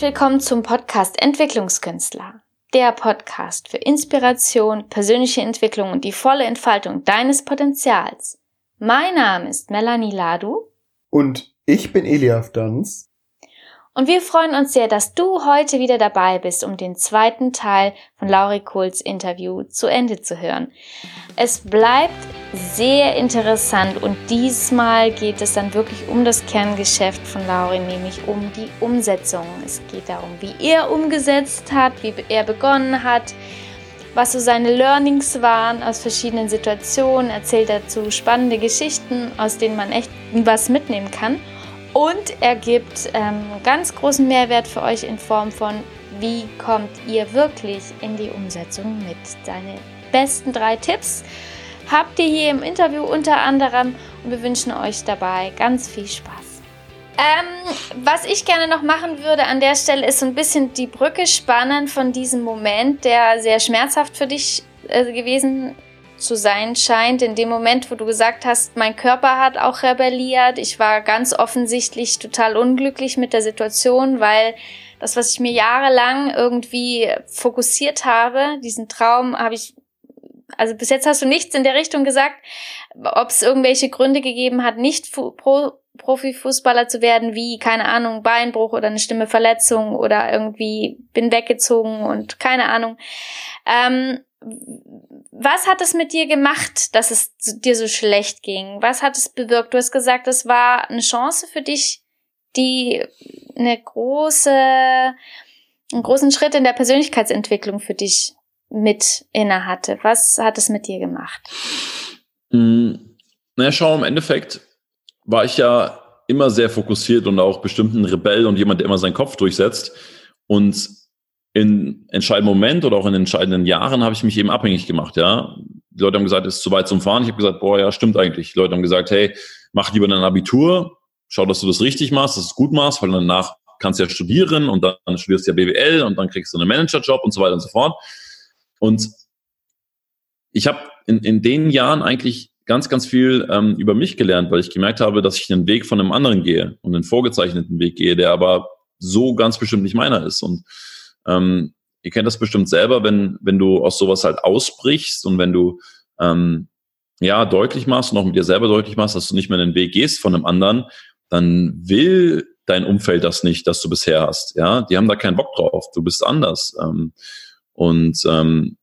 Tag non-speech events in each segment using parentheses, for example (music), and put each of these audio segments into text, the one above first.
Willkommen zum Podcast Entwicklungskünstler. Der Podcast für Inspiration, persönliche Entwicklung und die volle Entfaltung deines Potenzials. Mein Name ist Melanie Ladu. Und ich bin Eliaf Danz. Und wir freuen uns sehr, dass du heute wieder dabei bist, um den zweiten Teil von Lauri Kohls Interview zu Ende zu hören. Es bleibt sehr interessant und diesmal geht es dann wirklich um das Kerngeschäft von Lauri, nämlich um die Umsetzung. Es geht darum, wie er umgesetzt hat, wie er begonnen hat, was so seine Learnings waren aus verschiedenen Situationen, erzählt dazu spannende Geschichten, aus denen man echt was mitnehmen kann. Und er gibt ähm, ganz großen Mehrwert für euch in Form von, wie kommt ihr wirklich in die Umsetzung mit. Seine besten drei Tipps habt ihr hier im Interview unter anderem und wir wünschen euch dabei ganz viel Spaß. Ähm, was ich gerne noch machen würde an der Stelle ist so ein bisschen die Brücke spannen von diesem Moment, der sehr schmerzhaft für dich äh, gewesen zu sein scheint. In dem Moment, wo du gesagt hast, mein Körper hat auch rebelliert. Ich war ganz offensichtlich total unglücklich mit der Situation, weil das, was ich mir jahrelang irgendwie fokussiert habe, diesen Traum habe ich also bis jetzt hast du nichts in der Richtung gesagt, ob es irgendwelche Gründe gegeben hat, nicht pro Profifußballer zu werden, wie, keine Ahnung, Beinbruch oder eine Stimmeverletzung oder irgendwie bin weggezogen und keine Ahnung. Ähm, was hat es mit dir gemacht, dass es dir so schlecht ging? Was hat es bewirkt? Du hast gesagt, es war eine Chance für dich, die eine große, einen großen Schritt in der Persönlichkeitsentwicklung für dich mit inne hatte. Was hat es mit dir gemacht? Hm, naja, schau, im Endeffekt war ich ja immer sehr fokussiert und auch bestimmt ein Rebell und jemand, der immer seinen Kopf durchsetzt. Und in entscheidenden Moment oder auch in entscheidenden Jahren habe ich mich eben abhängig gemacht, ja. Die Leute haben gesagt, es ist zu weit zum Fahren. Ich habe gesagt, boah, ja, stimmt eigentlich. Die Leute haben gesagt, hey, mach lieber dein Abitur, schau, dass du das richtig machst, dass du es gut machst, weil danach kannst du ja studieren und dann studierst du ja BWL und dann kriegst du einen Managerjob und so weiter und so fort. Und ich habe in, in den Jahren eigentlich ganz, ganz viel ähm, über mich gelernt, weil ich gemerkt habe, dass ich den Weg von einem anderen gehe und einen vorgezeichneten Weg gehe, der aber so ganz bestimmt nicht meiner ist. Und ähm, ihr kennt das bestimmt selber, wenn, wenn du aus sowas halt ausbrichst und wenn du ähm, ja deutlich machst und auch mit dir selber deutlich machst, dass du nicht mehr den Weg gehst von einem anderen, dann will dein Umfeld das nicht, das du bisher hast. Ja, die haben da keinen Bock drauf. Du bist anders. Ähm, und ähm,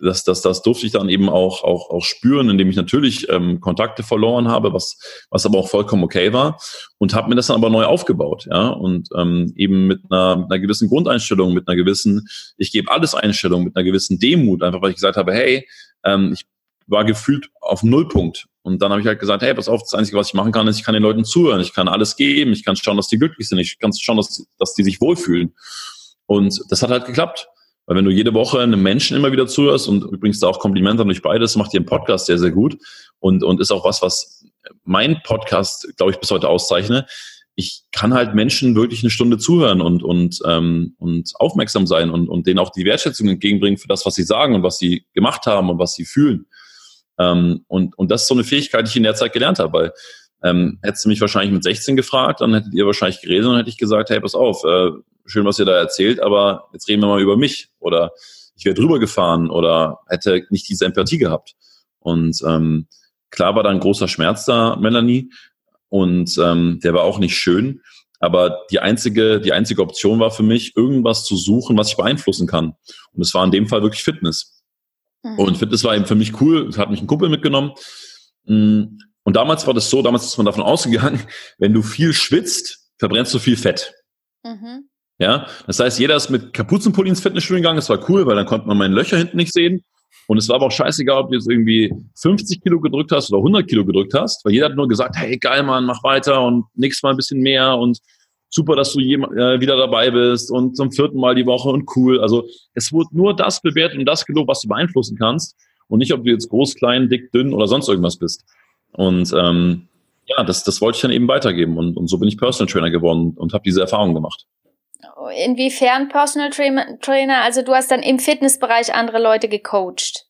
das, das, das durfte ich dann eben auch, auch, auch spüren, indem ich natürlich ähm, Kontakte verloren habe, was, was aber auch vollkommen okay war und habe mir das dann aber neu aufgebaut, ja und ähm, eben mit einer, mit einer gewissen Grundeinstellung, mit einer gewissen, ich gebe alles Einstellung, mit einer gewissen Demut, einfach weil ich gesagt habe, hey, ähm, ich war gefühlt auf Nullpunkt und dann habe ich halt gesagt, hey, pass auf, das Einzige, was ich machen kann, ist, ich kann den Leuten zuhören, ich kann alles geben, ich kann schauen, dass die glücklich sind, ich kann schauen, dass, dass die sich wohlfühlen und das hat halt geklappt. Weil wenn du jede Woche einem Menschen immer wieder zuhörst und übrigens da auch Komplimente an euch beides, macht ihr einen Podcast sehr, sehr gut und, und ist auch was, was mein Podcast, glaube ich, bis heute auszeichne. Ich kann halt Menschen wirklich eine Stunde zuhören und, und, ähm, und aufmerksam sein und, und denen auch die Wertschätzung entgegenbringen für das, was sie sagen und was sie gemacht haben und was sie fühlen. Ähm, und, und das ist so eine Fähigkeit, die ich in der Zeit gelernt habe, weil ähm, hättest du mich wahrscheinlich mit 16 gefragt, dann hättet ihr wahrscheinlich geredet und hätte ich gesagt, hey, pass auf, äh, schön, was ihr da erzählt, aber jetzt reden wir mal über mich oder ich wäre drüber gefahren oder hätte nicht diese Empathie gehabt. Und ähm, klar war da ein großer Schmerz da, Melanie, und ähm, der war auch nicht schön. Aber die einzige, die einzige Option war für mich, irgendwas zu suchen, was ich beeinflussen kann. Und es war in dem Fall wirklich Fitness. Mhm. Und Fitness war eben für mich cool. Es hat mich ein Kumpel mitgenommen. Mm, und damals war das so, damals ist man davon ausgegangen, (laughs) wenn du viel schwitzt, verbrennst du viel Fett. Mhm. Ja, das heißt, jeder ist mit Kapuzenpulli ins Fitnessstudio gegangen. Das war cool, weil dann konnte man meine Löcher hinten nicht sehen. Und es war aber auch scheißegal, ob du jetzt irgendwie 50 Kilo gedrückt hast oder 100 Kilo gedrückt hast, weil jeder hat nur gesagt, hey, geil, Mann, mach weiter und nächstes Mal ein bisschen mehr und super, dass du äh, wieder dabei bist und zum vierten Mal die Woche und cool. Also es wurde nur das bewertet und das gelobt, was du beeinflussen kannst und nicht, ob du jetzt groß, klein, dick, dünn oder sonst irgendwas bist. Und ähm, ja, das, das wollte ich dann eben weitergeben und, und so bin ich Personal Trainer geworden und habe diese Erfahrung gemacht. Inwiefern Personal Trainer? Also du hast dann im Fitnessbereich andere Leute gecoacht.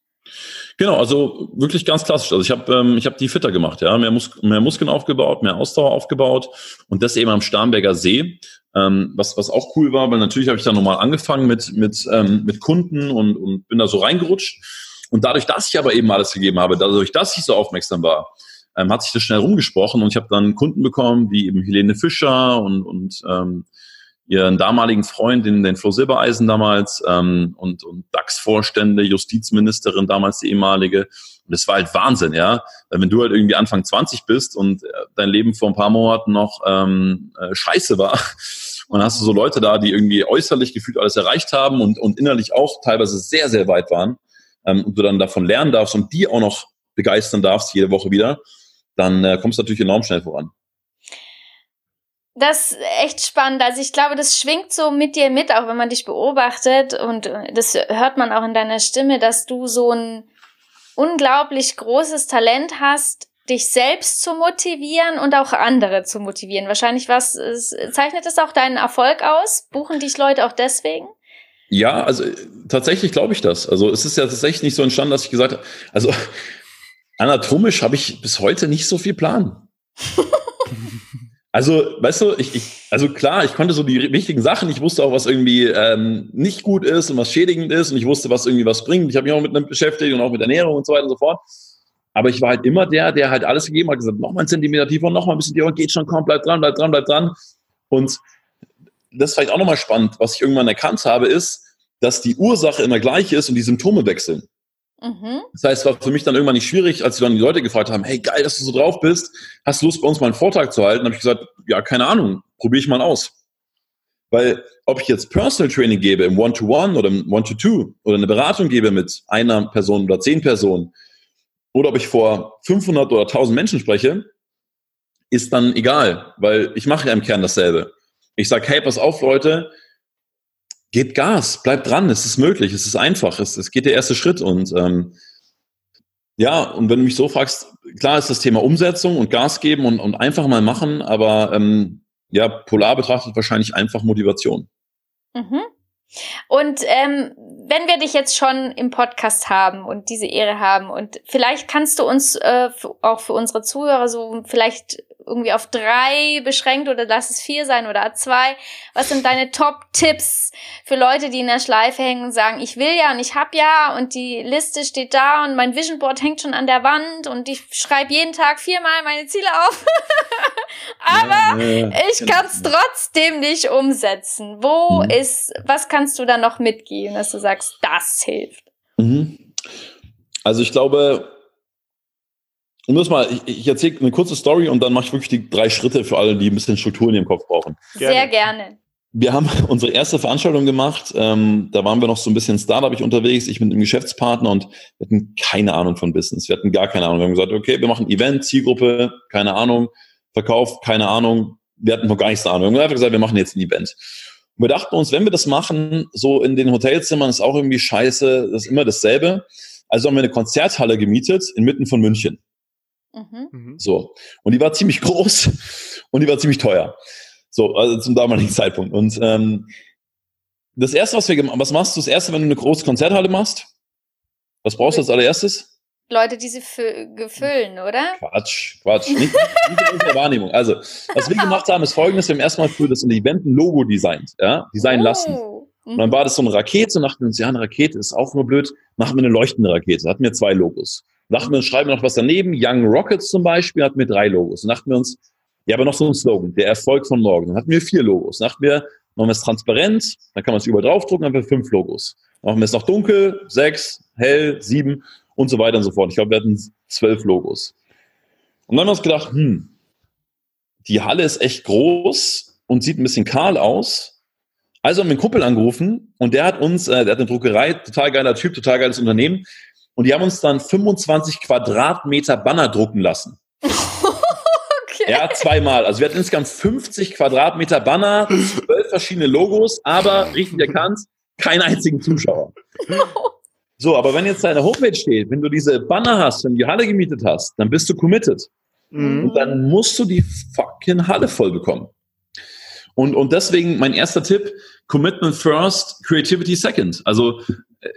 Genau, also wirklich ganz klassisch. Also ich habe ähm, ich habe die fitter gemacht, ja, mehr, Mus mehr Muskeln aufgebaut, mehr Ausdauer aufgebaut und das eben am Starnberger See. Ähm, was was auch cool war, weil natürlich habe ich da nochmal angefangen mit mit ähm, mit Kunden und und bin da so reingerutscht und dadurch, dass ich aber eben alles gegeben habe, dadurch, dass ich so aufmerksam war, ähm, hat sich das schnell rumgesprochen und ich habe dann Kunden bekommen wie eben Helene Fischer und und ähm, ihren damaligen Freund, den, den Flo Silbereisen damals ähm, und, und DAX-Vorstände, Justizministerin damals die ehemalige. Und das war halt Wahnsinn, ja. Wenn du halt irgendwie Anfang 20 bist und äh, dein Leben vor ein paar Monaten noch ähm, äh, scheiße war, (laughs) und hast du so Leute da, die irgendwie äußerlich gefühlt alles erreicht haben und, und innerlich auch teilweise sehr, sehr weit waren, ähm, und du dann davon lernen darfst und die auch noch begeistern darfst jede Woche wieder, dann äh, kommst du natürlich enorm schnell voran. Das ist echt spannend. Also ich glaube, das schwingt so mit dir mit, auch wenn man dich beobachtet. Und das hört man auch in deiner Stimme, dass du so ein unglaublich großes Talent hast, dich selbst zu motivieren und auch andere zu motivieren. Wahrscheinlich was zeichnet das auch deinen Erfolg aus? Buchen dich Leute auch deswegen? Ja, also tatsächlich glaube ich das. Also es ist ja tatsächlich nicht so entstanden, dass ich gesagt habe, also anatomisch habe ich bis heute nicht so viel Plan. (laughs) Also, weißt du, ich, ich, also klar, ich konnte so die wichtigen Sachen, ich wusste auch, was irgendwie ähm, nicht gut ist und was schädigend ist und ich wusste, was irgendwie was bringt. Ich habe mich auch mit einem beschäftigt und auch mit Ernährung und so weiter und so fort. Aber ich war halt immer der, der halt alles gegeben hat, gesagt, noch mal ein Zentimeter tiefer, noch mal ein bisschen tiefer, geht schon, komm, bleib dran, bleib dran, bleib dran. Und das ist vielleicht auch nochmal spannend, was ich irgendwann erkannt habe, ist, dass die Ursache immer gleich ist und die Symptome wechseln. Mhm. Das heißt, es war für mich dann irgendwann nicht schwierig, als dann die Leute gefragt haben, hey, geil, dass du so drauf bist, hast du Lust, bei uns mal einen Vortrag zu halten? habe ich gesagt, ja, keine Ahnung, probiere ich mal aus. Weil ob ich jetzt Personal Training gebe im One-to-One -One oder im One-to-Two oder eine Beratung gebe mit einer Person oder zehn Personen oder ob ich vor 500 oder 1000 Menschen spreche, ist dann egal, weil ich mache ja im Kern dasselbe. Ich sage, hey, pass auf, Leute, gebt Gas, bleibt dran, es ist möglich, es ist einfach, es, es geht der erste Schritt und ähm, ja, und wenn du mich so fragst, klar ist das Thema Umsetzung und Gas geben und, und einfach mal machen, aber ähm, ja, Polar betrachtet wahrscheinlich einfach Motivation. Mhm. Und ähm, wenn wir dich jetzt schon im Podcast haben und diese Ehre haben und vielleicht kannst du uns äh, auch für unsere Zuhörer so vielleicht irgendwie auf drei beschränkt oder lass es vier sein oder zwei. Was sind deine Top-Tipps für Leute, die in der Schleife hängen und sagen, ich will ja und ich hab ja und die Liste steht da und mein Vision Board hängt schon an der Wand und ich schreibe jeden Tag viermal meine Ziele auf. (laughs) Aber ja, ja, ja. ich kann es trotzdem nicht umsetzen. Wo mhm. ist, was kannst du da noch mitgeben, dass du sagst, das hilft? Mhm. Also ich glaube, um das mal, ich, ich erzähle eine kurze Story und dann mache ich wirklich die drei Schritte für alle, die ein bisschen Struktur in ihrem Kopf brauchen. Gerne. Sehr gerne. Wir haben (laughs) unsere erste Veranstaltung gemacht. Ähm, da waren wir noch so ein bisschen Startup unterwegs, ich mit einem Geschäftspartner und wir hatten keine Ahnung von Business. Wir hatten gar keine Ahnung. Wir haben gesagt, okay, wir machen Event, Zielgruppe, keine Ahnung, Verkauf, keine Ahnung. Wir hatten noch gar nichts Ahnung. Wir haben einfach gesagt, wir machen jetzt ein Event. Und wir dachten uns, wenn wir das machen, so in den Hotelzimmern ist auch irgendwie scheiße, das ist immer dasselbe. Also haben wir eine Konzerthalle gemietet inmitten von München. Mhm. mhm. So. Und die war ziemlich (laughs) groß und die war ziemlich teuer. So, also zum damaligen (laughs) Zeitpunkt. Und ähm, das erste, was wir gemacht was machst du das erste, wenn du eine große Konzerthalle machst? Was brauchst du als allererstes? Leute, die sie gefüllen, oder? Quatsch, Quatsch. Nicht, nicht in unserer Wahrnehmung. Also, was wir gemacht haben, ist folgendes: Wir haben erstmal für das Event ein Logo designt, ja, designen oh. lassen. Und dann war das so eine Rakete und dachten uns, ja, eine Rakete ist auch nur blöd, machen wir eine leuchtende Rakete. Da hatten wir zwei Logos. Dachten wir uns, schreiben wir noch was daneben. Young Rockets zum Beispiel hatten wir drei Logos. Dann dachten wir uns, ja, aber noch so ein Slogan, der Erfolg von morgen. Dann hatten wir vier Logos. Dann dachten wir, machen wir es transparent, dann kann man es überall draufdrucken, dann haben wir fünf Logos. Dann machen wir es noch dunkel, sechs, hell, sieben und so weiter und so fort. Ich glaube, wir hatten zwölf Logos. Und dann haben wir uns gedacht, hm, die Halle ist echt groß und sieht ein bisschen kahl aus. Also haben wir einen Kumpel angerufen und der hat uns, äh, der hat eine Druckerei, total geiler Typ, total geiles Unternehmen. Und die haben uns dann 25 Quadratmeter Banner drucken lassen. (laughs) Okay. Ja, zweimal. Also wir hatten insgesamt 50 Quadratmeter Banner, zwölf verschiedene Logos, aber richtig erkannt, keinen einzigen Zuschauer. (laughs) So, aber wenn jetzt deine Homepage steht, wenn du diese Banner hast, wenn du die Halle gemietet hast, dann bist du committed. Mhm. Und dann musst du die fucking Halle voll bekommen. Und, und deswegen mein erster Tipp, Commitment first, Creativity second. Also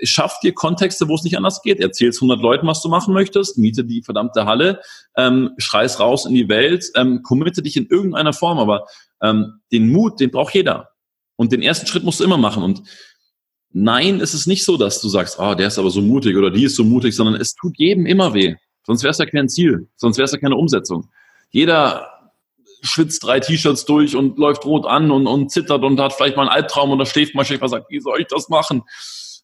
schaff dir Kontexte, wo es nicht anders geht. Erzählst 100 Leuten, was du machen möchtest, miete die verdammte Halle, ähm, schreis raus in die Welt, ähm, committe dich in irgendeiner Form, aber ähm, den Mut, den braucht jeder. Und den ersten Schritt musst du immer machen. Und nein, es ist nicht so, dass du sagst, ah, oh, der ist aber so mutig oder die ist so mutig, sondern es tut jedem immer weh. Sonst wäre es ja kein Ziel, sonst wäre es ja keine Umsetzung. Jeder schwitzt drei T-Shirts durch und läuft rot an und, und zittert und hat vielleicht mal einen Albtraum oder schläft mal schlecht und sagt, wie soll ich das machen?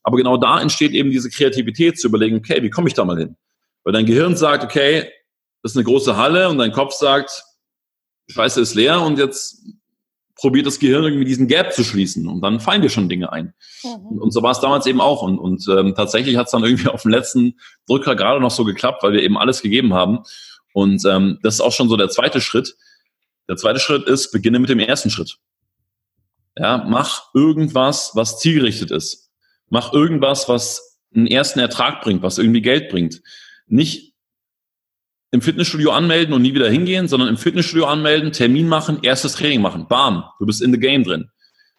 Aber genau da entsteht eben diese Kreativität zu überlegen, okay, wie komme ich da mal hin? Weil dein Gehirn sagt, okay, das ist eine große Halle und dein Kopf sagt, Scheiße ist leer und jetzt probiert das Gehirn irgendwie diesen Gap zu schließen und dann fallen dir schon Dinge ein. Mhm. Und so war es damals eben auch. Und, und ähm, tatsächlich hat es dann irgendwie (laughs) auf dem letzten Drücker gerade noch so geklappt, weil wir eben alles gegeben haben. Und ähm, das ist auch schon so der zweite Schritt. Der zweite Schritt ist, beginne mit dem ersten Schritt. Ja, mach irgendwas, was zielgerichtet ist. Mach irgendwas, was einen ersten Ertrag bringt, was irgendwie Geld bringt. Nicht im Fitnessstudio anmelden und nie wieder hingehen, sondern im Fitnessstudio anmelden, Termin machen, erstes Training machen. Bam, du bist in the game drin.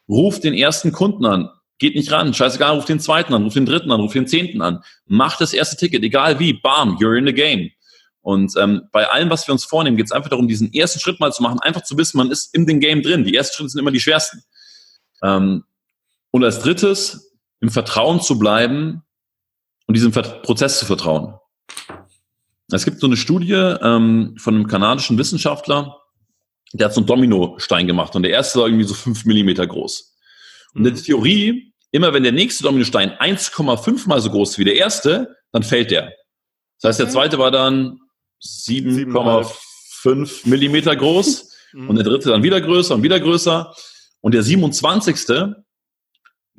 Ruf den ersten Kunden an. Geht nicht ran. Scheißegal, ruf den zweiten an, ruf den dritten an, ruf den zehnten an. Mach das erste Ticket, egal wie. Bam, you're in the game. Und ähm, bei allem, was wir uns vornehmen, geht es einfach darum, diesen ersten Schritt mal zu machen, einfach zu wissen, man ist in dem Game drin. Die ersten Schritte sind immer die schwersten. Ähm, und als drittes, im Vertrauen zu bleiben und diesem Prozess zu vertrauen. Es gibt so eine Studie ähm, von einem kanadischen Wissenschaftler, der hat so einen Dominostein gemacht und der erste war irgendwie so fünf Millimeter groß. Und in der Theorie, immer wenn der nächste Dominostein 1,5 mal so groß ist wie der erste, dann fällt der. Das heißt, der zweite war dann 7,5 Millimeter groß (laughs) mhm. und der dritte dann wieder größer und wieder größer. Und der 27.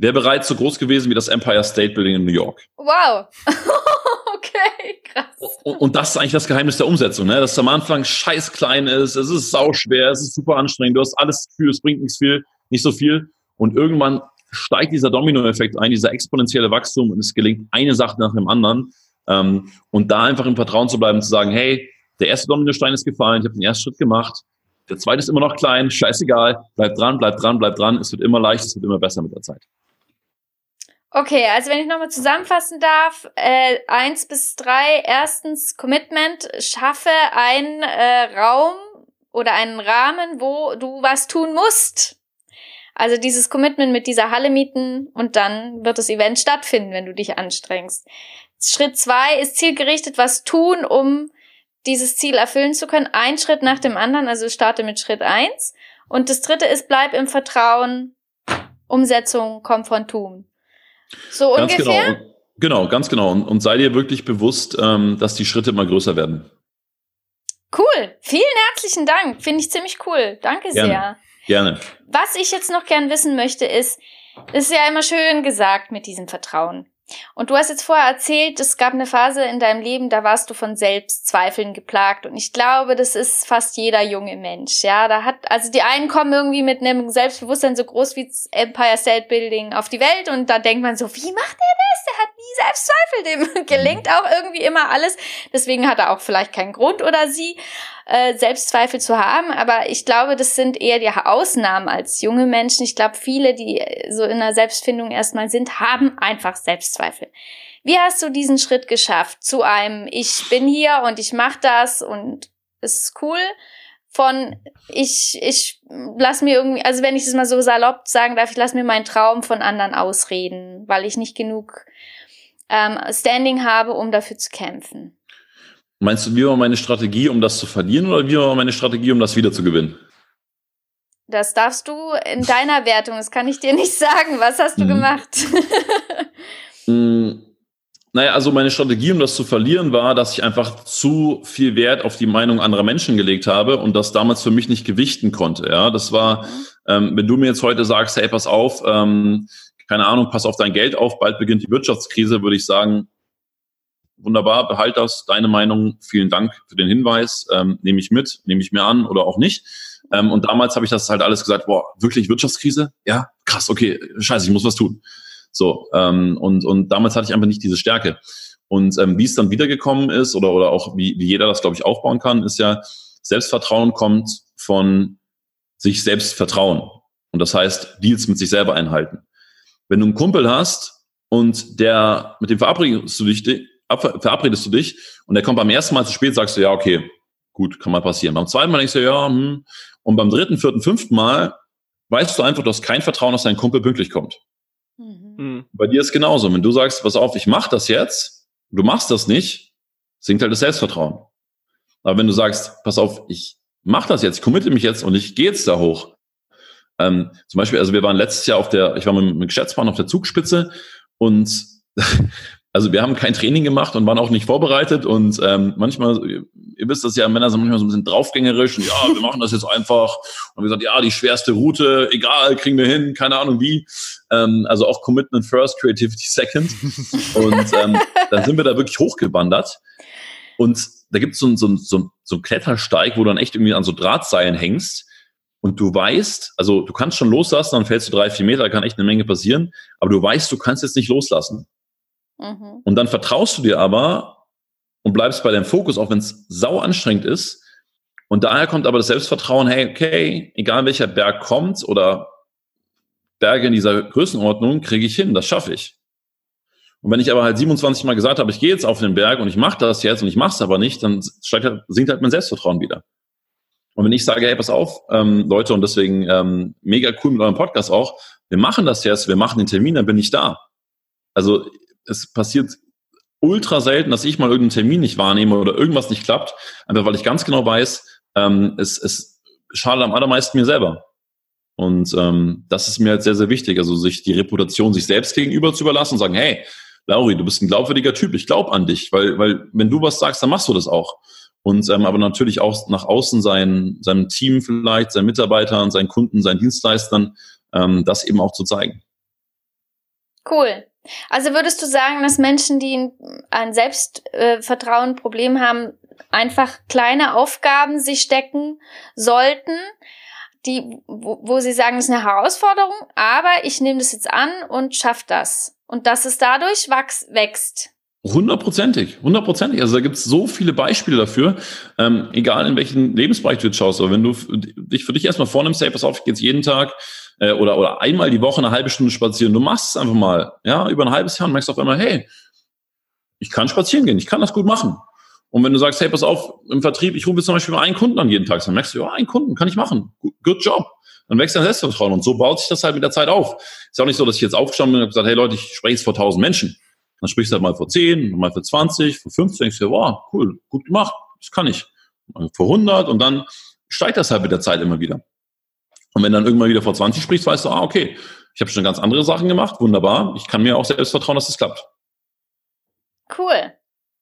wäre bereits so groß gewesen wie das Empire State Building in New York. Wow. (laughs) okay, krass. Und das ist eigentlich das Geheimnis der Umsetzung, ne? dass es am Anfang scheiß klein ist, es ist sauschwer, es ist super anstrengend, du hast alles Gefühl, es bringt nichts viel, nicht so viel. Und irgendwann steigt dieser Dominoeffekt ein, dieser exponentielle Wachstum und es gelingt eine Sache nach dem anderen. Ähm, und da einfach im Vertrauen zu bleiben, zu sagen, hey, der erste Dominostein ist gefallen, ich habe den ersten Schritt gemacht, der zweite ist immer noch klein, scheißegal, bleib dran, bleib dran, bleib dran, es wird immer leichter, es wird immer besser mit der Zeit. Okay, also wenn ich nochmal zusammenfassen darf, äh, eins bis drei. Erstens, Commitment, schaffe einen äh, Raum oder einen Rahmen, wo du was tun musst. Also dieses Commitment mit dieser Halle mieten und dann wird das Event stattfinden, wenn du dich anstrengst. Schritt zwei ist zielgerichtet was tun, um dieses Ziel erfüllen zu können. Ein Schritt nach dem anderen, also starte mit Schritt eins. Und das dritte ist, bleib im Vertrauen, Umsetzung kommt von Tun. So ganz ungefähr? Genau. Genau, ganz genau. Und, und sei dir wirklich bewusst, ähm, dass die Schritte immer größer werden. Cool. Vielen herzlichen Dank. Finde ich ziemlich cool. Danke Gerne. sehr. Gerne. Was ich jetzt noch gern wissen möchte, ist, ist ja immer schön gesagt mit diesem Vertrauen. Und du hast jetzt vorher erzählt, es gab eine Phase in deinem Leben, da warst du von Selbstzweifeln geplagt. Und ich glaube, das ist fast jeder junge Mensch. Ja, da hat, also die einen kommen irgendwie mit einem Selbstbewusstsein so groß wie Empire State Building auf die Welt und da denkt man so, wie macht er das? Der hat Selbstzweifel, dem (laughs) gelingt auch irgendwie immer alles. Deswegen hat er auch vielleicht keinen Grund oder sie äh, Selbstzweifel zu haben, aber ich glaube, das sind eher die Ausnahmen als junge Menschen. Ich glaube, viele, die so in der Selbstfindung erstmal sind, haben einfach Selbstzweifel. Wie hast du diesen Schritt geschafft zu einem Ich bin hier und ich mache das und es ist cool von ich ich lass mir irgendwie also wenn ich das mal so salopp sagen darf ich lass mir meinen Traum von anderen ausreden weil ich nicht genug ähm, Standing habe um dafür zu kämpfen Meinst du, wie war meine Strategie, um das zu verlieren oder wie war meine Strategie, um das wieder zu gewinnen? Das darfst du in deiner (laughs) Wertung, das kann ich dir nicht sagen. Was hast du hm. gemacht? hm, (laughs) naja, also meine Strategie, um das zu verlieren, war, dass ich einfach zu viel Wert auf die Meinung anderer Menschen gelegt habe und das damals für mich nicht gewichten konnte. Ja, das war, mhm. ähm, wenn du mir jetzt heute sagst, hey, pass auf, ähm, keine Ahnung, pass auf dein Geld auf, bald beginnt die Wirtschaftskrise, würde ich sagen, wunderbar, behalt das, deine Meinung, vielen Dank für den Hinweis, ähm, nehme ich mit, nehme ich mir an oder auch nicht. Ähm, und damals habe ich das halt alles gesagt, boah, wirklich Wirtschaftskrise? Ja, krass, okay, scheiße, ich muss was tun. So, ähm, und, und damals hatte ich einfach nicht diese Stärke. Und ähm, wie es dann wiedergekommen ist oder, oder auch wie, wie jeder das, glaube ich, aufbauen kann, ist ja, Selbstvertrauen kommt von sich selbst vertrauen. Und das heißt, Deals mit sich selber einhalten. Wenn du einen Kumpel hast, und der, mit dem verabredest du dich, verabredest du dich und der kommt beim ersten Mal zu spät, sagst du, ja, okay, gut, kann mal passieren. Beim zweiten Mal denkst du, ja, hm. Und beim dritten, vierten, fünften Mal weißt du einfach, du hast kein Vertrauen, dass dein Kumpel pünktlich kommt. Mhm. mhm. Bei dir ist genauso. Wenn du sagst, pass auf, ich mach das jetzt, du machst das nicht, sinkt halt das Selbstvertrauen. Aber wenn du sagst, pass auf, ich mach das jetzt, ich committe mich jetzt und ich gehe jetzt da hoch. Ähm, zum Beispiel, also wir waren letztes Jahr auf der, ich war mit, mit Geschäftsmann auf der Zugspitze und (laughs) also wir haben kein Training gemacht und waren auch nicht vorbereitet und ähm, manchmal, ihr wisst das ja, Männer sind manchmal so ein bisschen draufgängerisch und ja, (laughs) wir machen das jetzt einfach. Und wir sagen, ja, die schwerste Route, egal, kriegen wir hin, keine Ahnung wie. Ähm, also auch Commitment first, Creativity second. Und ähm, (laughs) dann sind wir da wirklich hochgewandert. Und da gibt so es so, so, so einen Klettersteig, wo du dann echt irgendwie an so Drahtseilen hängst und du weißt, also du kannst schon loslassen, dann fällst du drei, vier Meter, da kann echt eine Menge passieren, aber du weißt, du kannst jetzt nicht loslassen. Mhm. Und dann vertraust du dir aber und bleibst bei deinem Fokus, auch wenn es sau anstrengend ist. Und daher kommt aber das Selbstvertrauen, hey, okay, egal welcher Berg kommt oder Berge in dieser Größenordnung, kriege ich hin, das schaffe ich. Und wenn ich aber halt 27 Mal gesagt habe, ich gehe jetzt auf den Berg und ich mache das jetzt und ich mache es aber nicht, dann steigt halt, sinkt halt mein Selbstvertrauen wieder. Und wenn ich sage, hey, pass auf, ähm, Leute, und deswegen ähm, mega cool mit eurem Podcast auch, wir machen das jetzt, wir machen den Termin, dann bin ich da. Also es passiert ultra selten, dass ich mal irgendeinen Termin nicht wahrnehme oder irgendwas nicht klappt, einfach weil ich ganz genau weiß, ähm, es, es schadet am allermeisten mir selber. Und ähm, das ist mir halt sehr, sehr wichtig, also sich die Reputation sich selbst gegenüber zu überlassen und sagen, hey, Lauri, du bist ein glaubwürdiger Typ, ich glaube an dich, weil, weil wenn du was sagst, dann machst du das auch. Und ähm, aber natürlich auch nach außen sein, seinem Team vielleicht, seinen Mitarbeitern, seinen Kunden, seinen Dienstleistern, ähm, das eben auch zu zeigen. Cool. Also würdest du sagen, dass Menschen, die ein Selbstvertrauen-Problem haben, einfach kleine Aufgaben sich stecken sollten, die, wo, wo sie sagen, das ist eine Herausforderung, aber ich nehme das jetzt an und schaffe das. Und dass es dadurch wachs, wächst. Hundertprozentig, hundertprozentig. Also da gibt es so viele Beispiele dafür, ähm, egal in welchen Lebensbereich du jetzt schaust. Aber wenn du dich für dich erstmal vornimmst, hey, pass auf, ich gehe jetzt jeden Tag äh, oder, oder einmal die Woche eine halbe Stunde spazieren, du machst es einfach mal, ja, über ein halbes Jahr und merkst auf einmal, hey, ich kann spazieren gehen, ich kann das gut machen. Und wenn du sagst, hey, pass auf, im Vertrieb, ich rufe jetzt zum Beispiel mal einen Kunden an jeden Tag, dann merkst du, ja, einen Kunden kann ich machen. Good job. Dann wächst dein Selbstvertrauen und so baut sich das halt mit der Zeit auf. Ist auch nicht so, dass ich jetzt aufgestanden bin und gesagt, hey Leute, ich spreche jetzt vor tausend Menschen. Dann sprichst du halt mal vor 10, mal für 20, vor 15, denkst du, wow, cool, gut gemacht, das kann ich. Vor 100 und dann steigt das halt mit der Zeit immer wieder. Und wenn dann irgendwann wieder vor 20 sprichst, weißt du, ah, okay, ich habe schon ganz andere Sachen gemacht, wunderbar, ich kann mir auch selbst vertrauen, dass es das klappt. Cool.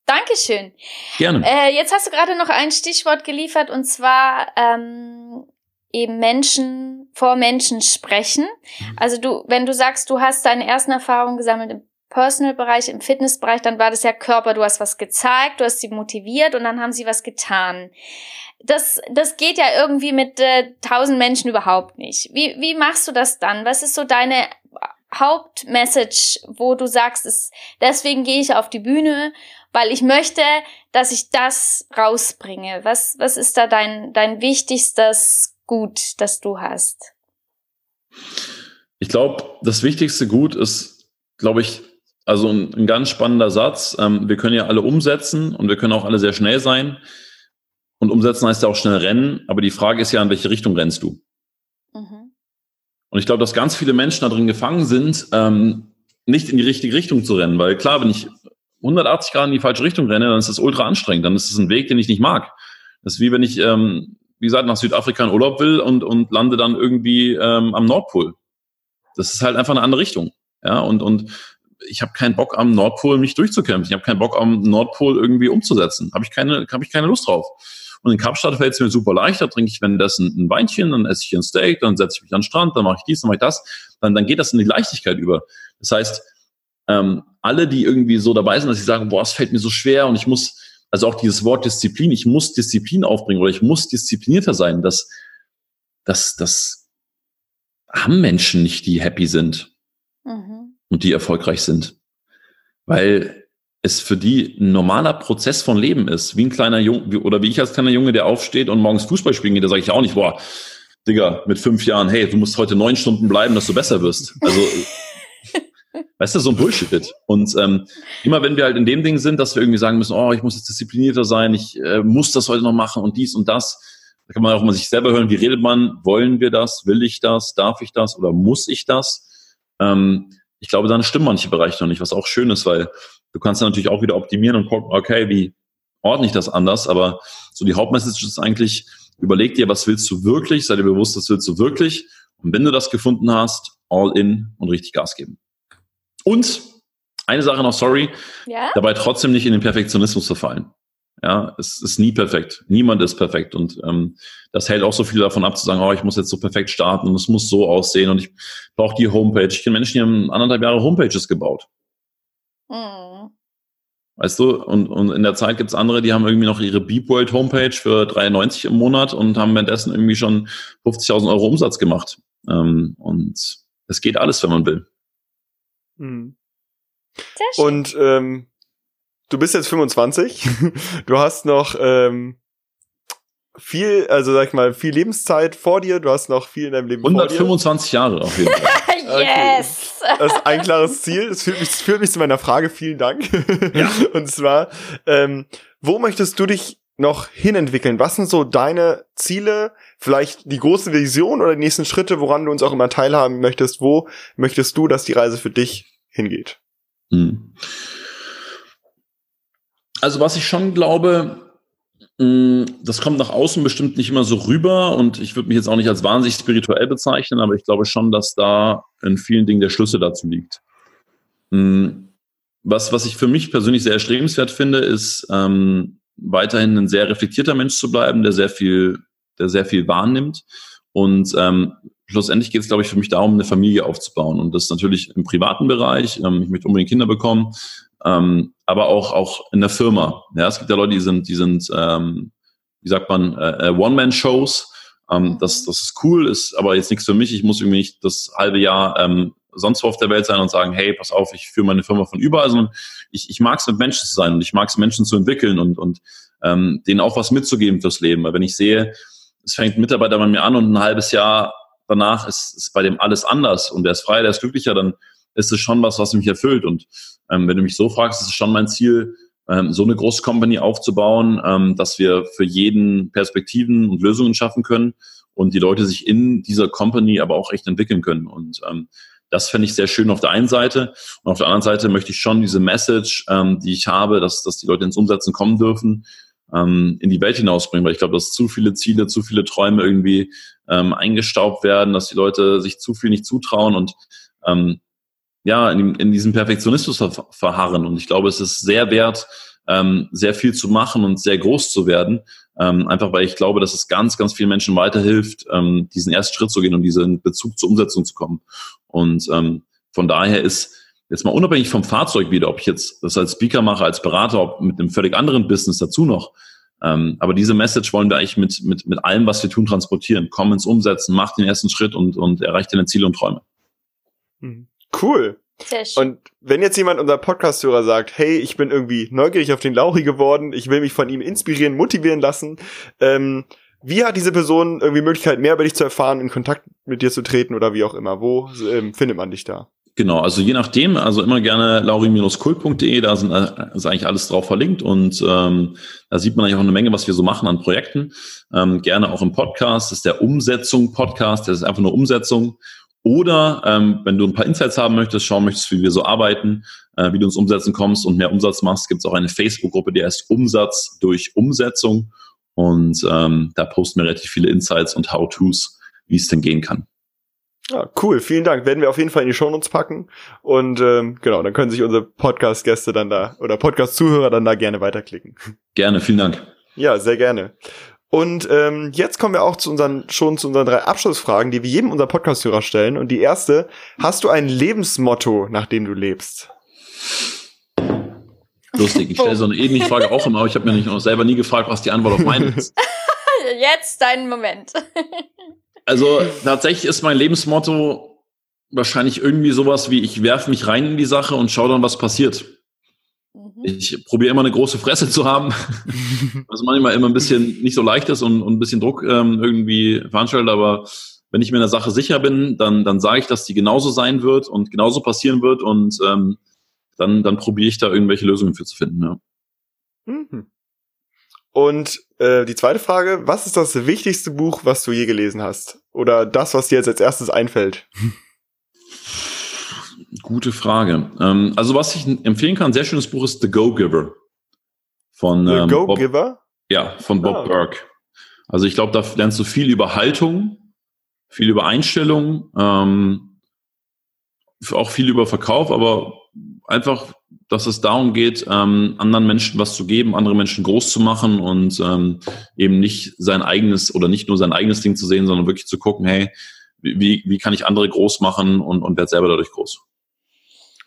Dankeschön. Gerne. Äh, jetzt hast du gerade noch ein Stichwort geliefert und zwar ähm, eben Menschen vor Menschen sprechen. Mhm. Also du, wenn du sagst, du hast deine ersten Erfahrungen gesammelt im Personal-Bereich, im Fitness-Bereich, dann war das ja Körper, du hast was gezeigt, du hast sie motiviert und dann haben sie was getan. Das, das geht ja irgendwie mit äh, tausend äh, Menschen überhaupt nicht. Wie, wie machst du das dann? Was ist so deine Hauptmessage, wo du sagst, es, deswegen gehe ich auf die Bühne, weil ich möchte, dass ich das rausbringe. Was, was ist da dein, dein wichtigstes Gut, das du hast? Ich glaube, das wichtigste Gut ist, glaube ich, also ein, ein ganz spannender Satz. Ähm, wir können ja alle umsetzen und wir können auch alle sehr schnell sein. Und umsetzen heißt ja auch schnell rennen. Aber die Frage ist ja, in welche Richtung rennst du? Mhm. Und ich glaube, dass ganz viele Menschen da drin gefangen sind, ähm, nicht in die richtige Richtung zu rennen. Weil klar, wenn ich 180 Grad in die falsche Richtung renne, dann ist das ultra anstrengend. Dann ist es ein Weg, den ich nicht mag. Das ist wie wenn ich, ähm, wie gesagt, nach Südafrika in Urlaub will und, und lande dann irgendwie ähm, am Nordpol. Das ist halt einfach eine andere Richtung. Ja, und, und ich habe keinen Bock am Nordpol mich durchzukämpfen. Ich habe keinen Bock am Nordpol irgendwie umzusetzen. Habe ich keine, habe ich keine Lust drauf. Und in Kapstadt fällt es mir super leicht. Da trinke ich währenddessen ein Weinchen, dann esse ich ein Steak, dann setze ich mich an den Strand, dann mache ich dies, dann mache ich das. Dann, dann geht das in die Leichtigkeit über. Das heißt, ähm, alle, die irgendwie so dabei sind, dass sie sagen, boah, es fällt mir so schwer und ich muss, also auch dieses Wort Disziplin, ich muss Disziplin aufbringen oder ich muss disziplinierter sein, das, das, das haben Menschen nicht, die happy sind. Mhm und die erfolgreich sind. Weil es für die ein normaler Prozess von Leben ist. Wie ein kleiner Junge, oder wie ich als kleiner Junge, der aufsteht und morgens Fußball spielen geht, da sage ich auch nicht, boah, Digga, mit fünf Jahren, hey, du musst heute neun Stunden bleiben, dass du besser wirst. Also (laughs) weißt du, so ein Bullshit. Und ähm, immer wenn wir halt in dem Ding sind, dass wir irgendwie sagen müssen, oh, ich muss jetzt disziplinierter sein, ich äh, muss das heute noch machen und dies und das, da kann man auch mal sich selber hören, wie redet man, wollen wir das, will ich das, darf ich das oder muss ich das? Ähm, ich glaube, dann stimmen manche Bereiche noch nicht, was auch schön ist, weil du kannst dann natürlich auch wieder optimieren und gucken, okay, wie ordne ich das anders? Aber so die Hauptmessage ist eigentlich, überleg dir, was willst du wirklich, sei dir bewusst, was willst du wirklich. Und wenn du das gefunden hast, all in und richtig Gas geben. Und eine Sache noch, sorry, ja? dabei trotzdem nicht in den Perfektionismus verfallen. Ja, es ist nie perfekt. Niemand ist perfekt. Und ähm, das hält auch so viel davon ab, zu sagen, oh, ich muss jetzt so perfekt starten und es muss so aussehen und ich brauche die Homepage. Ich kenne Menschen, die haben anderthalb Jahre Homepages gebaut. Mhm. Weißt du, und, und in der Zeit gibt's andere, die haben irgendwie noch ihre Beep World Homepage für 3,90 im Monat und haben währenddessen irgendwie schon 50.000 Euro Umsatz gemacht. Ähm, und es geht alles, wenn man will. Mhm. Sehr schön. Und ähm, du bist jetzt 25, (laughs) du hast noch ähm, viel, also sag ich mal, viel Lebenszeit vor dir, du hast noch viel in deinem Leben 125 vor dir. Jahre auf jeden Fall. (laughs) yes! Okay. Das ist ein klares Ziel. Das führt mich, das führt mich zu meiner Frage. Vielen Dank. Ja. (laughs) Und zwar, ähm, wo möchtest du dich noch hinentwickeln? Was sind so deine Ziele? Vielleicht die große Vision oder die nächsten Schritte, woran du uns auch immer teilhaben möchtest? Wo möchtest du, dass die Reise für dich hingeht? Hm. Also was ich schon glaube, mm, das kommt nach außen bestimmt nicht immer so rüber und ich würde mich jetzt auch nicht als wahnsinnig spirituell bezeichnen, aber ich glaube schon, dass da in vielen Dingen der Schlüssel dazu liegt. Mm, was, was ich für mich persönlich sehr erstrebenswert finde, ist ähm, weiterhin ein sehr reflektierter Mensch zu bleiben, der sehr viel, der sehr viel wahrnimmt. Und ähm, schlussendlich geht es, glaube ich, für mich darum, eine Familie aufzubauen. Und das natürlich im privaten Bereich. Ähm, ich möchte unbedingt Kinder bekommen ähm, aber auch, auch in der Firma. Ja, es gibt ja Leute, die sind, die sind, ähm, wie sagt man, äh, äh, One-Man-Shows. Ähm, das, das ist cool, ist aber jetzt nichts für mich. Ich muss irgendwie nicht das halbe Jahr ähm, sonst wo auf der Welt sein und sagen, hey, pass auf, ich führe meine Firma von überall, sondern ich, ich mag es mit Menschen zu sein und ich mag es Menschen zu entwickeln und, und ähm, denen auch was mitzugeben fürs Leben. Weil wenn ich sehe, es fängt ein Mitarbeiter bei mir an und ein halbes Jahr danach ist, ist bei dem alles anders und der ist frei, der ist glücklicher, dann ist es schon was, was mich erfüllt. Und ähm, wenn du mich so fragst, ist es schon mein Ziel, ähm, so eine große Company aufzubauen, ähm, dass wir für jeden Perspektiven und Lösungen schaffen können und die Leute sich in dieser Company aber auch echt entwickeln können. Und ähm, das fände ich sehr schön auf der einen Seite. Und auf der anderen Seite möchte ich schon diese Message, ähm, die ich habe, dass, dass die Leute ins Umsetzen kommen dürfen, ähm, in die Welt hinausbringen, weil ich glaube, dass zu viele Ziele, zu viele Träume irgendwie ähm, eingestaubt werden, dass die Leute sich zu viel nicht zutrauen und ähm, ja, in, in diesem Perfektionismus ver verharren. Und ich glaube, es ist sehr wert, ähm, sehr viel zu machen und sehr groß zu werden. Ähm, einfach weil ich glaube, dass es ganz, ganz vielen Menschen weiterhilft, ähm, diesen ersten Schritt zu gehen und diesen Bezug zur Umsetzung zu kommen. Und ähm, von daher ist jetzt mal unabhängig vom Fahrzeug wieder, ob ich jetzt das als Speaker mache, als Berater, ob mit einem völlig anderen Business dazu noch. Ähm, aber diese Message wollen wir eigentlich mit, mit, mit allem, was wir tun, transportieren. Komm ins Umsetzen, mach den ersten Schritt und, und erreicht deine Ziele und Träume. Mhm. Cool. Sehr schön. Und wenn jetzt jemand unser Podcast-Hörer sagt, hey, ich bin irgendwie neugierig auf den Lauri geworden, ich will mich von ihm inspirieren, motivieren lassen, ähm, wie hat diese Person irgendwie Möglichkeit, mehr über dich zu erfahren, in Kontakt mit dir zu treten oder wie auch immer? Wo ähm, findet man dich da? Genau, also je nachdem, also immer gerne lauri-kult.de, da sind, äh, ist eigentlich alles drauf verlinkt und ähm, da sieht man eigentlich auch eine Menge, was wir so machen an Projekten. Ähm, gerne auch im Podcast, das ist der Umsetzung Podcast, das ist einfach nur Umsetzung oder ähm, wenn du ein paar Insights haben möchtest, schauen möchtest, wie wir so arbeiten, äh, wie du ins Umsetzen kommst und mehr Umsatz machst, gibt es auch eine Facebook-Gruppe, die heißt Umsatz durch Umsetzung. Und ähm, da posten wir relativ viele Insights und How-Tos, wie es denn gehen kann. Ja, cool, vielen Dank. Werden wir auf jeden Fall in die Shownotes packen. Und ähm, genau, dann können sich unsere Podcast-Gäste dann da oder Podcast-Zuhörer dann da gerne weiterklicken. Gerne, vielen Dank. Ja, sehr gerne. Und ähm, jetzt kommen wir auch zu unseren schon zu unseren drei Abschlussfragen, die wir jedem unserer Podcast-Hörer stellen. Und die erste: Hast du ein Lebensmotto, nach dem du lebst? Lustig. Ich stelle so eine ähnliche Frage auch immer, aber ich habe mir nicht auch selber nie gefragt, was die Antwort auf meine ist. (laughs) Jetzt dein Moment. also tatsächlich ist mein Lebensmotto wahrscheinlich irgendwie sowas wie: Ich werfe mich rein in die Sache und schau dann, was passiert. Ich probiere immer eine große Fresse zu haben, (laughs) was manchmal immer ein bisschen nicht so leicht ist und, und ein bisschen Druck ähm, irgendwie veranstaltet, aber wenn ich mir einer Sache sicher bin, dann, dann sage ich, dass die genauso sein wird und genauso passieren wird und ähm, dann, dann probiere ich da irgendwelche Lösungen für zu finden. Ja. Mhm. Und äh, die zweite Frage, was ist das wichtigste Buch, was du je gelesen hast? Oder das, was dir jetzt als erstes einfällt? (laughs) Gute Frage. Ähm, also was ich empfehlen kann, sehr schönes Buch ist The Go-Giver. Von The ähm, Go-Giver? Bob, ja, von Bob Ah. Burke. Also ich glaube, da lernst du viel über Haltung, viel über Einstellung, ähm, auch viel über Verkauf, aber einfach, dass es darum geht, ähm, anderen Menschen was zu geben, andere Menschen groß zu machen und ähm, eben nicht sein eigenes oder nicht nur sein eigenes Ding zu sehen, sondern wirklich zu gucken, hey, wie, wie kann ich andere groß machen und, und werde selber dadurch groß.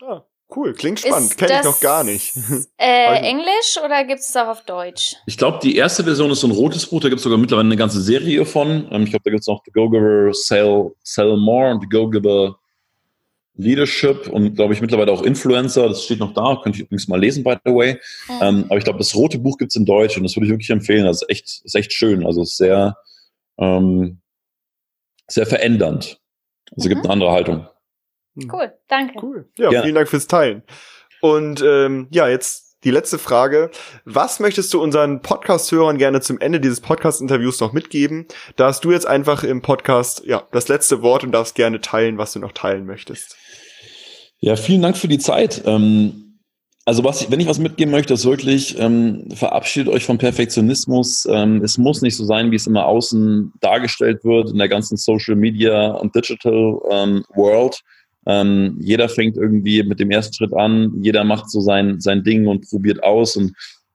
Ah, cool, klingt spannend. Kenne ich noch gar nicht. Äh. (laughs) Englisch oder gibt es auch auf Deutsch? Ich glaube, die erste Version ist so ein rotes Buch, da gibt es sogar mittlerweile eine ganze Serie von. Ähm, ich glaube, da gibt es noch The Go-Giver Sell, Sell More und The Go-Giver Leadership und glaube ich mittlerweile auch Influencer. Das steht noch da, könnte ich übrigens mal lesen, by the way. Mhm. Ähm, aber ich glaube, das rote Buch gibt es in Deutsch und das würde ich wirklich empfehlen. Das ist echt, ist echt schön. Also sehr, ähm, sehr verändernd. Also gibt Mhm. eine andere Haltung. Cool, danke. Cool. Ja, Ja. vielen Dank fürs Teilen. Und ähm, ja, jetzt die letzte Frage. Was möchtest du unseren Podcast-Hörern gerne zum Ende dieses Podcast-Interviews noch mitgeben? Da hast du jetzt einfach im Podcast ja das letzte Wort und darfst gerne teilen, was du noch teilen möchtest. Ja, vielen Dank für die Zeit. Ähm, also was ich, wenn ich was mitgeben möchte, ist wirklich, ähm, verabschiedet euch vom Perfektionismus. Ähm, es muss nicht so sein, wie es immer außen dargestellt wird in der ganzen Social Media und Digital ähm, World. Ähm, jeder fängt irgendwie mit dem ersten Schritt an, jeder macht so sein, sein Ding und probiert aus. Und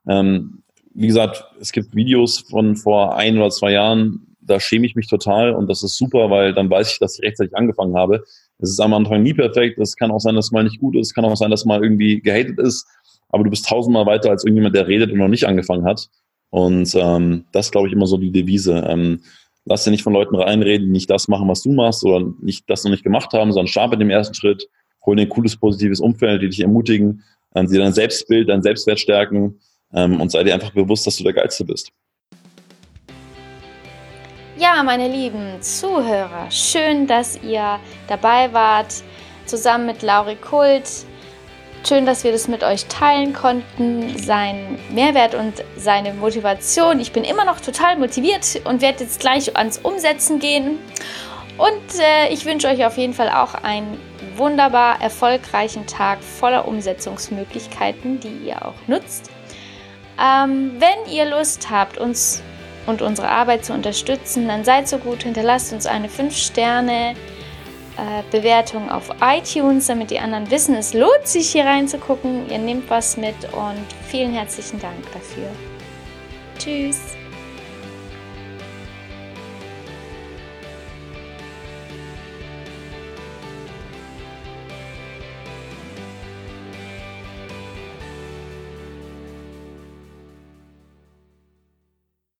ähm, wie gesagt, es gibt Videos von vor ein oder zwei Jahren, da schäme ich mich total und das ist super, weil dann weiß ich, dass ich rechtzeitig angefangen habe. Es ist am Anfang nie perfekt. Es kann auch sein, dass mal nicht gut ist. Es kann auch sein, dass mal irgendwie gehatet ist. Aber du bist tausendmal weiter als irgendjemand, der redet und noch nicht angefangen hat. Und ähm, das glaube ich immer so die Devise. Ähm, lass dir nicht von Leuten reinreden, die nicht das machen, was du machst oder nicht das noch nicht gemacht haben, sondern starte mit dem ersten Schritt. Hol dir ein cooles, positives Umfeld, die dich ermutigen, ähm, die dein Selbstbild, dein Selbstwert stärken ähm, und sei dir einfach bewusst, dass du der Geilste bist. Ja, meine lieben Zuhörer, schön, dass ihr dabei wart, zusammen mit Lauri Kult. Schön, dass wir das mit euch teilen konnten, seinen Mehrwert und seine Motivation. Ich bin immer noch total motiviert und werde jetzt gleich ans Umsetzen gehen. Und äh, ich wünsche euch auf jeden Fall auch einen wunderbar erfolgreichen Tag voller Umsetzungsmöglichkeiten, die ihr auch nutzt. Ähm, wenn ihr Lust habt, uns und unsere Arbeit zu unterstützen, dann seid so gut, hinterlasst uns eine 5-Sterne-Bewertung auf iTunes, damit die anderen wissen, es lohnt sich hier reinzugucken. Ihr nehmt was mit und vielen herzlichen Dank dafür. Tschüss.